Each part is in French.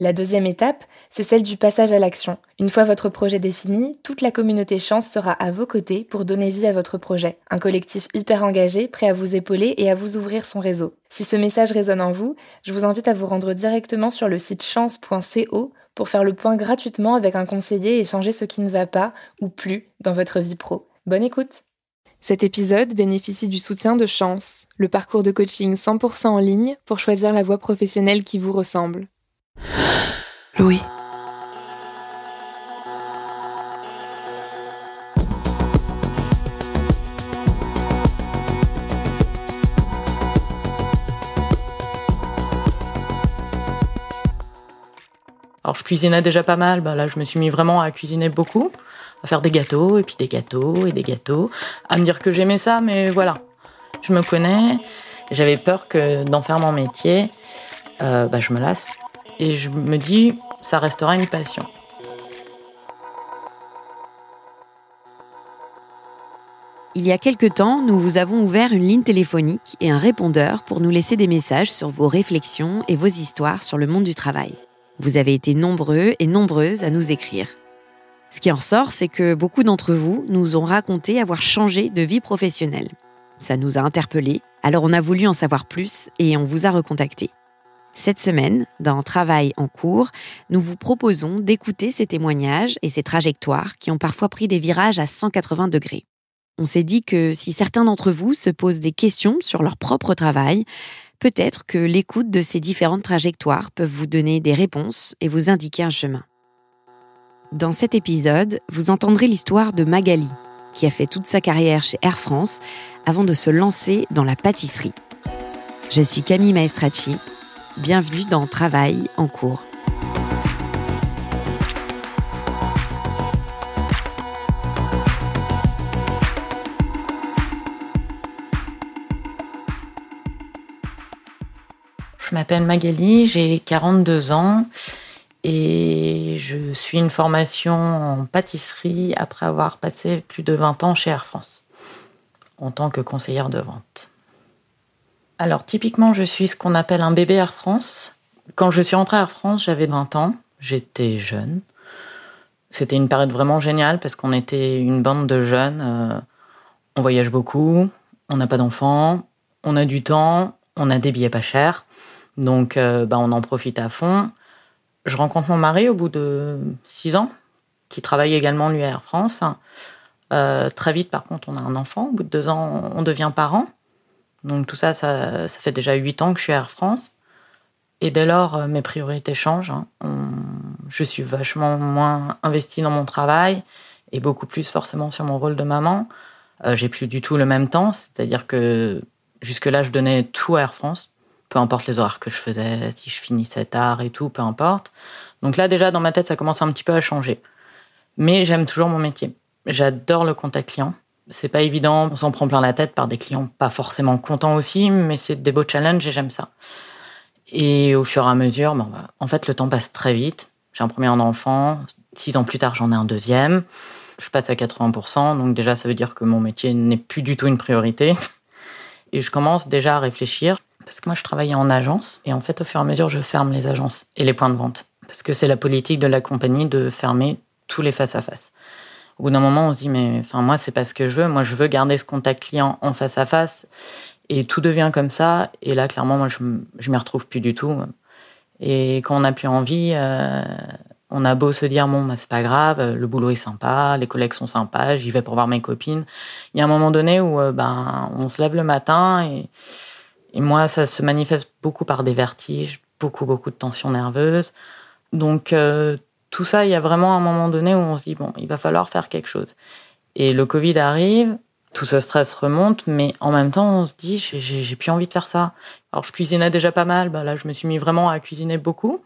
La deuxième étape, c'est celle du passage à l'action. Une fois votre projet défini, toute la communauté Chance sera à vos côtés pour donner vie à votre projet. Un collectif hyper engagé, prêt à vous épauler et à vous ouvrir son réseau. Si ce message résonne en vous, je vous invite à vous rendre directement sur le site chance.co pour faire le point gratuitement avec un conseiller et changer ce qui ne va pas ou plus dans votre vie pro. Bonne écoute cet épisode bénéficie du soutien de Chance, le parcours de coaching 100% en ligne pour choisir la voie professionnelle qui vous ressemble. Louis. Alors je cuisinais déjà pas mal, bah là je me suis mis vraiment à cuisiner beaucoup, à faire des gâteaux et puis des gâteaux et des gâteaux, à me dire que j'aimais ça, mais voilà, je me connais, j'avais peur que d'en faire mon métier, euh, bah, je me lasse et je me dis, ça restera une passion. Il y a quelque temps, nous vous avons ouvert une ligne téléphonique et un répondeur pour nous laisser des messages sur vos réflexions et vos histoires sur le monde du travail. Vous avez été nombreux et nombreuses à nous écrire. Ce qui en sort, c'est que beaucoup d'entre vous nous ont raconté avoir changé de vie professionnelle. Ça nous a interpellés, alors on a voulu en savoir plus et on vous a recontacté. Cette semaine, dans Travail en cours, nous vous proposons d'écouter ces témoignages et ces trajectoires qui ont parfois pris des virages à 180 degrés. On s'est dit que si certains d'entre vous se posent des questions sur leur propre travail, peut-être que l'écoute de ces différentes trajectoires peuvent vous donner des réponses et vous indiquer un chemin. Dans cet épisode, vous entendrez l'histoire de Magali, qui a fait toute sa carrière chez Air France avant de se lancer dans la pâtisserie. Je suis Camille Maestracci Bienvenue dans Travail en cours. Je m'appelle Magali, j'ai 42 ans et je suis une formation en pâtisserie après avoir passé plus de 20 ans chez Air France en tant que conseillère de vente. Alors typiquement, je suis ce qu'on appelle un bébé Air France. Quand je suis rentrée à Air France, j'avais 20 ans, j'étais jeune. C'était une période vraiment géniale parce qu'on était une bande de jeunes. Euh, on voyage beaucoup, on n'a pas d'enfants, on a du temps, on a des billets pas chers. Donc euh, bah, on en profite à fond. Je rencontre mon mari au bout de 6 ans, qui travaille également lui à Air France. Euh, très vite, par contre, on a un enfant. Au bout de 2 ans, on devient parent. Donc tout ça, ça, fait déjà huit ans que je suis à Air France. Et dès lors, euh, mes priorités changent. Hein. Je suis vachement moins investie dans mon travail et beaucoup plus forcément sur mon rôle de maman. Euh, j'ai plus du tout le même temps, c'est-à-dire que jusque-là, je donnais tout à Air France, peu importe les horaires que je faisais, si je finissais tard et tout, peu importe. Donc là, déjà, dans ma tête, ça commence un petit peu à changer. Mais j'aime toujours mon métier. J'adore le contact client c'est pas évident, on s'en prend plein la tête par des clients pas forcément contents aussi, mais c'est des beaux challenges et j'aime ça. Et au fur et à mesure, bah, en fait, le temps passe très vite. J'ai un premier enfant, six ans plus tard, j'en ai un deuxième. Je passe à 80%, donc déjà, ça veut dire que mon métier n'est plus du tout une priorité. Et je commence déjà à réfléchir, parce que moi je travaillais en agence, et en fait au fur et à mesure je ferme les agences et les points de vente, parce que c'est la politique de la compagnie de fermer tous les face-à-face. Au bout d'un moment, on se dit, mais enfin, moi, c'est pas ce que je veux. Moi, je veux garder ce contact client en face à face. Et tout devient comme ça. Et là, clairement, moi, je, je m'y retrouve plus du tout. Et quand on n'a plus envie, euh, on a beau se dire, bon, bah, c'est pas grave, le boulot est sympa, les collègues sont sympas, j'y vais pour voir mes copines. Il y a un moment donné où euh, ben, on se lève le matin et, et moi, ça se manifeste beaucoup par des vertiges, beaucoup, beaucoup de tensions nerveuses. Donc, euh, tout ça, il y a vraiment un moment donné où on se dit, bon, il va falloir faire quelque chose. Et le Covid arrive, tout ce stress remonte, mais en même temps, on se dit, j'ai plus envie de faire ça. Alors, je cuisinais déjà pas mal, bah là, je me suis mis vraiment à cuisiner beaucoup,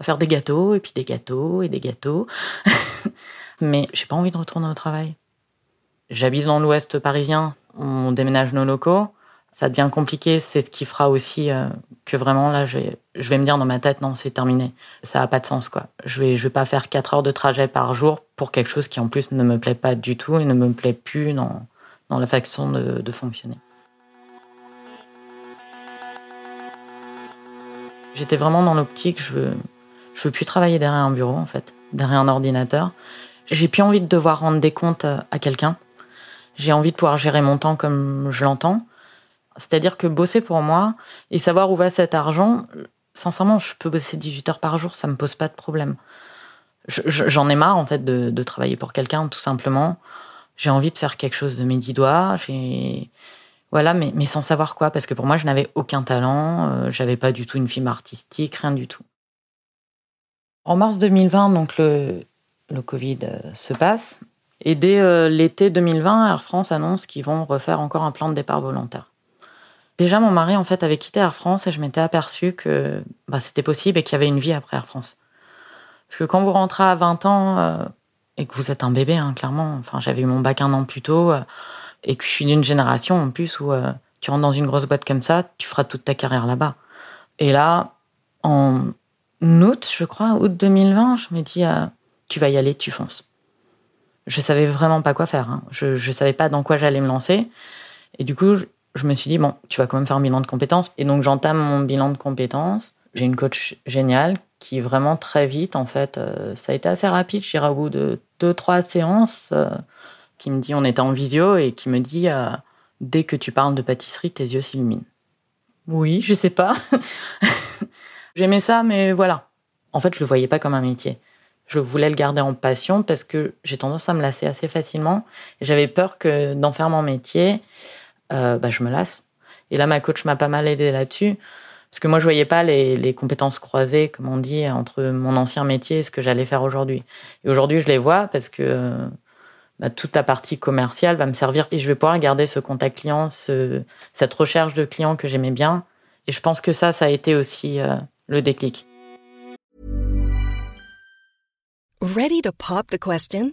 à faire des gâteaux, et puis des gâteaux, et des gâteaux. mais j'ai pas envie de retourner au travail. J'habite dans l'ouest parisien, on déménage nos locaux ça devient compliqué. C'est ce qui fera aussi euh, que vraiment, là, je vais, je vais me dire dans ma tête, non, c'est terminé. Ça n'a pas de sens, quoi. Je vais, je vais pas faire 4 heures de trajet par jour pour quelque chose qui, en plus, ne me plaît pas du tout et ne me plaît plus dans, dans la façon de, de fonctionner. J'étais vraiment dans l'optique, je veux, je veux plus travailler derrière un bureau, en fait, derrière un ordinateur. J'ai plus envie de devoir rendre des comptes à quelqu'un. J'ai envie de pouvoir gérer mon temps comme je l'entends. C'est-à-dire que bosser pour moi et savoir où va cet argent, sincèrement, je peux bosser 18 heures par jour, ça me pose pas de problème. J'en ai marre en fait de, travailler pour quelqu'un, tout simplement. J'ai envie de faire quelque chose de mes dix doigts. voilà, mais, sans savoir quoi, parce que pour moi, je n'avais aucun talent, euh, j'avais pas du tout une fibre artistique, rien du tout. En mars 2020, donc le, le Covid euh, se passe, et dès euh, l'été 2020, Air France annonce qu'ils vont refaire encore un plan de départ volontaire. Déjà, mon mari, en fait, avait quitté Air France et je m'étais aperçue que bah, c'était possible et qu'il y avait une vie après Air France. Parce que quand vous rentrez à 20 ans euh, et que vous êtes un bébé, hein, clairement, enfin, j'avais eu mon bac un an plus tôt euh, et que je suis d'une génération en plus où euh, tu rentres dans une grosse boîte comme ça, tu feras toute ta carrière là-bas. Et là, en août, je crois, août 2020, je me dis, tu vas y aller, tu fonces. Je savais vraiment pas quoi faire. Hein. Je, ne savais pas dans quoi j'allais me lancer. Et du coup, je me suis dit, bon, tu vas quand même faire un bilan de compétences. Et donc, j'entame mon bilan de compétences. J'ai une coach géniale qui vraiment très vite, en fait, euh, ça a été assez rapide, je dirais, au bout de deux, trois séances, euh, qui me dit, on était en visio, et qui me dit, euh, dès que tu parles de pâtisserie, tes yeux s'illuminent. Oui, je sais pas. J'aimais ça, mais voilà. En fait, je le voyais pas comme un métier. Je voulais le garder en passion parce que j'ai tendance à me lasser assez facilement. J'avais peur que d'en faire mon métier, euh, bah, je me lasse. Et là, ma coach m'a pas mal aidé là-dessus. Parce que moi, je voyais pas les, compétences croisées, comme on dit, entre mon ancien métier et ce que j'allais faire aujourd'hui. Et aujourd'hui, je les vois parce que bah, toute la partie commerciale va me servir et je vais pouvoir garder ce contact client, cette recherche de clients que j'aimais bien. Et je pense que ça, ça a été aussi euh, le déclic. Ready to pop the question?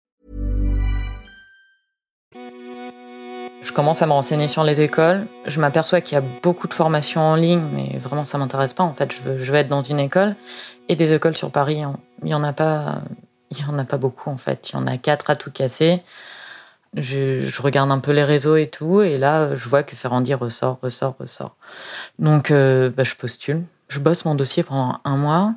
Je commence à me renseigner sur les écoles. Je m'aperçois qu'il y a beaucoup de formations en ligne, mais vraiment ça m'intéresse pas. En fait, je veux, je veux être dans une école et des écoles sur Paris. Il y en a pas, il y en a pas beaucoup en fait. Il y en a quatre à tout casser. Je, je, regarde un peu les réseaux et tout, et là, je vois que Ferrandi ressort, ressort, ressort. Donc, euh, bah, je postule. Je bosse mon dossier pendant un mois.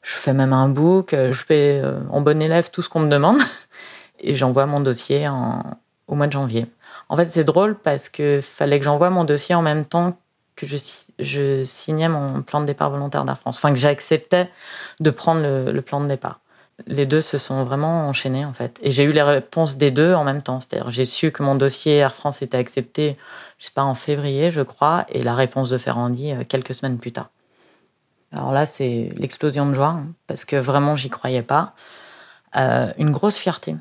Je fais même un book. Je fais euh, en bon élève tout ce qu'on me demande. Et j'envoie mon dossier en, au mois de janvier. En fait, c'est drôle parce que fallait que j'envoie mon dossier en même temps que je, signais mon plan de départ volontaire d'Air France. Enfin, que j'acceptais de prendre le, plan de départ. Les deux se sont vraiment enchaînés, en fait. Et j'ai eu les réponses des deux en même temps. C'est-à-dire, j'ai su que mon dossier Air France était accepté, je sais pas, en février, je crois, et la réponse de Ferrandi euh, quelques semaines plus tard. Alors là, c'est l'explosion de joie, hein, parce que vraiment, j'y croyais pas. Euh, une grosse fierté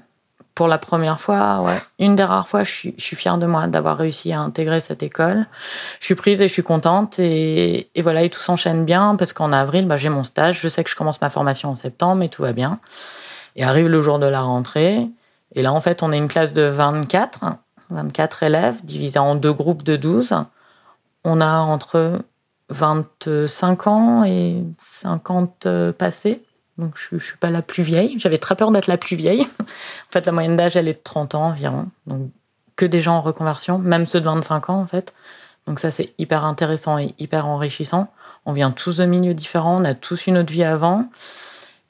pour la première fois, ouais, une des rares fois, je suis, fière de moi d'avoir réussi à intégrer cette école. Je suis prise et je suis contente. Et, et voilà, et tout s'enchaîne bien parce qu'en avril, bah, j'ai mon stage. Je sais que je commence ma formation en septembre et tout va bien. Et arrive le jour de la rentrée. Et là, en fait, on est une classe de 24, 24 élèves divisés en deux groupes de 12. On a entre 25 ans et 50 passés. Je ne suis pas la plus vieille. J'avais très peur d'être la plus vieille. en fait, la moyenne d'âge, elle est de 30 ans environ. Donc, que des gens en reconversion, même ceux de 25 ans, en fait. Donc, ça, c'est hyper intéressant et hyper enrichissant. On vient tous de milieux différents, on a tous une autre vie avant.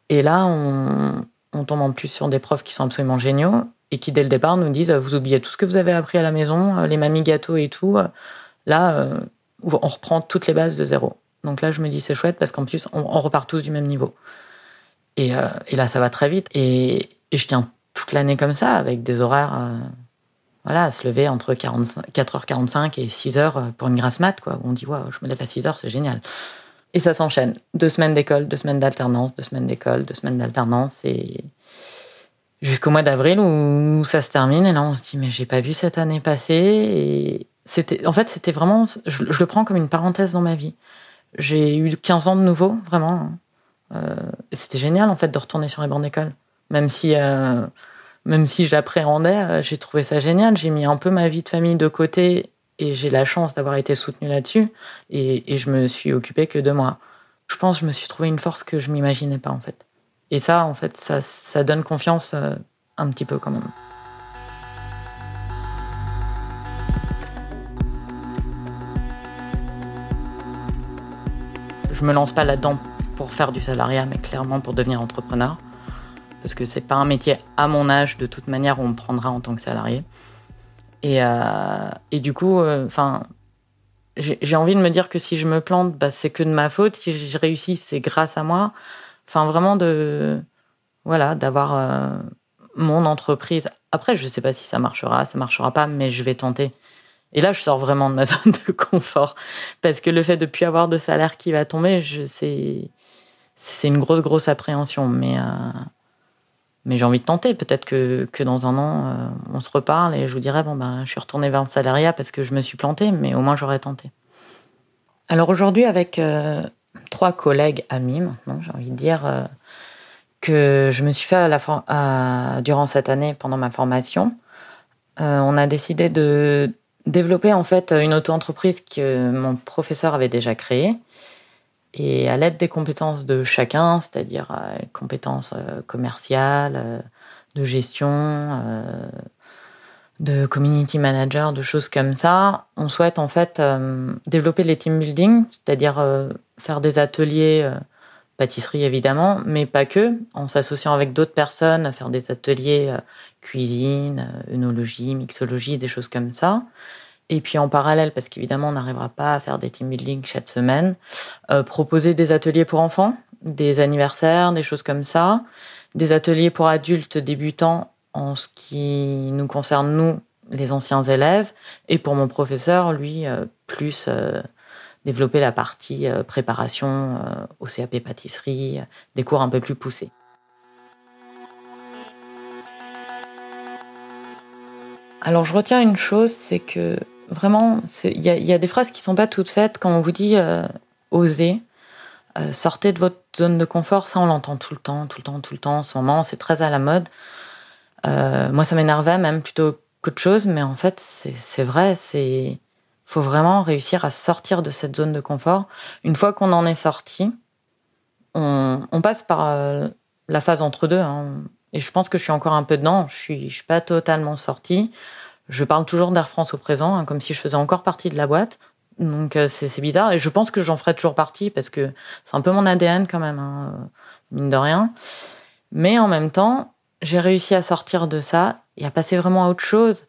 Et là, on, tombe en plus sur des profs qui sont absolument géniaux et qui, dès le départ, nous disent Vous oubliez tout ce que vous avez appris à la maison, les mamies gâteaux et tout. Là, euh, on reprend toutes les bases de zéro. Donc là, je me dis C'est chouette parce qu'en plus, on, repart tous du même niveau. Et, euh, et, là, ça va très vite. Et, je tiens toute l'année comme ça, avec des horaires. Euh, voilà, à se lever entre 4h45 et 6h pour une grasse mat, quoi. On dit, waouh, je me lève à 6h, c'est génial. Et ça s'enchaîne. Deux semaines d'école, deux semaines d'alternance, deux semaines d'école, deux semaines d'alternance. Et jusqu'au mois d'avril où ça se termine. Et là, on se dit, mais j'ai pas vu cette année passer. Et c'était, en fait, c'était vraiment, je, le prends comme une parenthèse dans ma vie. J'ai eu 15 ans de nouveau, vraiment. Euh, c'était génial, en fait, de retourner sur les bancs d'école. Même si, euh, si j'appréhendais, euh, j'ai trouvé ça génial. J'ai mis un peu ma vie de famille de côté et j'ai la chance d'avoir été soutenue là-dessus. Et, et, je me suis occupée que de moi. Je pense que je me suis trouvé une force que je m'imaginais pas, en fait. Et ça, en fait, ça, ça donne confiance un petit peu quand même. Je me lance pas là-dedans pour faire du salariat, mais clairement pour devenir entrepreneur. Parce que c'est pas un métier à mon âge, de toute manière, où on me prendra en tant que salarié. Et, euh, et du coup, euh, enfin, j'ai envie de me dire que si je me plante, bah, c'est que de ma faute. Si je réussis, c'est grâce à moi. Enfin, vraiment de, voilà, d'avoir euh, mon entreprise. Après, je sais pas si ça marchera, ça marchera pas, mais je vais tenter. Et là, je sors vraiment de ma zone de confort parce que le fait de plus avoir de salaire qui va tomber, c'est une grosse grosse appréhension. Mais euh, mais j'ai envie de tenter. Peut-être que, que dans un an, euh, on se reparle et je vous dirai bon ben, je suis retournée vers le salariat parce que je me suis plantée, mais au moins j'aurais tenté. Alors aujourd'hui, avec euh, trois collègues amis maintenant, j'ai envie de dire que je me suis fait la durant cette année pendant ma formation. on a décidé de développer en fait une auto-entreprise que mon professeur avait déjà créée. Et à l'aide des compétences de chacun, c'est-à-dire euh, compétences euh, commerciales, euh, de gestion, de community manager, de choses comme ça, on souhaite en fait développer les team building, c'est-à-dire faire des ateliers pâtisserie évidemment, mais pas que, en s'associant avec d'autres personnes, faire des ateliers cuisine, œnologie, mixologie, des choses comme ça. Et puis en parallèle, parce qu'évidemment on n'arrivera pas à faire des team building chaque semaine, euh, proposer des ateliers pour enfants, des anniversaires, des choses comme ça, des ateliers pour adultes débutants en ce qui nous concerne nous, les anciens élèves, et pour mon professeur, lui, euh, plus euh, développer la partie préparation au CAP pâtisserie, des cours un peu plus poussés. Alors je retiens une chose, c'est que vraiment, il y, a des phrases qui sont pas toutes faites quand on vous dit euh, osez, euh, sortez de votre zone de confort. Ça, on l'entend tout le temps, tout le temps, tout le temps. En ce moment, c'est très à la mode. Euh, moi, ça m'énervait même plutôt qu'autre chose, mais en fait, c'est vrai. C'est faut vraiment réussir à sortir de cette zone de confort. Une fois qu'on en est sorti, on, passe par la phase entre deux. Hein. Et je pense que je suis encore un peu dedans. Je suis, je suis pas totalement sortie. Je parle toujours d'Air France au présent, hein, comme si je faisais encore partie de la boîte. Donc euh, c'est bizarre. Et je pense que j'en ferai toujours partie parce que c'est un peu mon ADN quand même, hein, euh, mine de rien. Mais en même temps, j'ai réussi à sortir de ça et à passer vraiment à autre chose.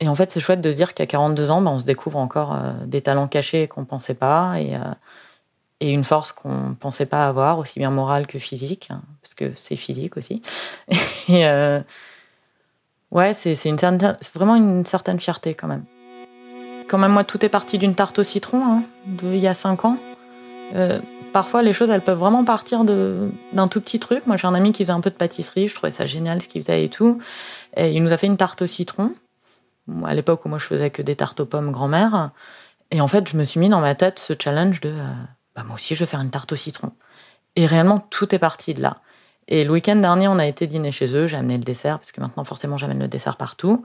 Et en fait, c'est chouette de se dire qu'à 42 ans, ben, on se découvre encore euh, des talents cachés qu'on ne pensait pas. Et, et une force qu'on pensait pas avoir, aussi bien morale que physique, hein, parce que c'est physique aussi. et euh, ouais, c'est vraiment une certaine fierté quand même. Quand même, moi, tout est parti d'une tarte au citron, hein, il y a cinq ans. Euh, parfois, les choses, elles peuvent vraiment partir d'un tout petit truc. Moi, j'ai un ami qui faisait un peu de pâtisserie. Je trouvais ça génial ce qu'il faisait et tout. Et il nous a fait une tarte au citron. À l'époque où moi, je faisais que des tartes aux pommes grand-mère. Et en fait, je me suis mis dans ma tête ce challenge de euh, bah, moi aussi, je vais faire une tarte au citron. Et réellement, tout est parti de là. Et le week-end dernier, on a été dîner chez eux. J'ai amené le dessert, parce que maintenant, forcément, j'amène le dessert partout.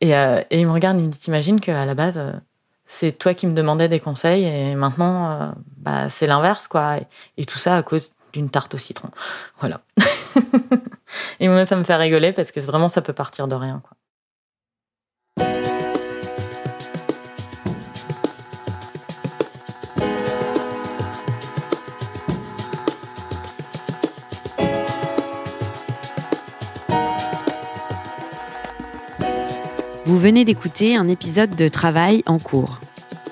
Et, euh, et il me regarde, il me dit T'imagines qu'à la base, c'est toi qui me demandais des conseils et maintenant, euh, bah, c'est l'inverse, quoi. Et, tout ça à cause d'une tarte au citron. Voilà. et moi, ça me fait rigoler parce que vraiment, ça peut partir de rien, quoi. Vous venez d'écouter un épisode de Travail en cours.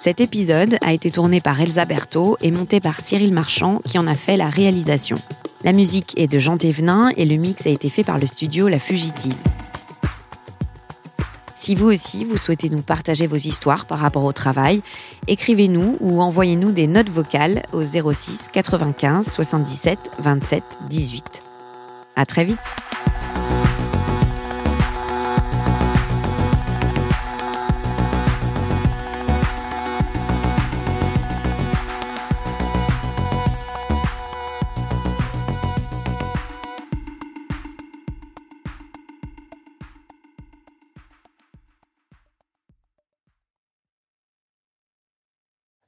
Cet épisode a été tourné par Elsa Berthaud et monté par Cyril Marchand qui en a fait la réalisation. La musique est de Jean Thévenin et le mix a été fait par le studio La Fugitive. Si vous aussi, vous souhaitez nous partager vos histoires par rapport au travail, écrivez-nous ou envoyez-nous des notes vocales au 06 95 77 27 18. À très vite!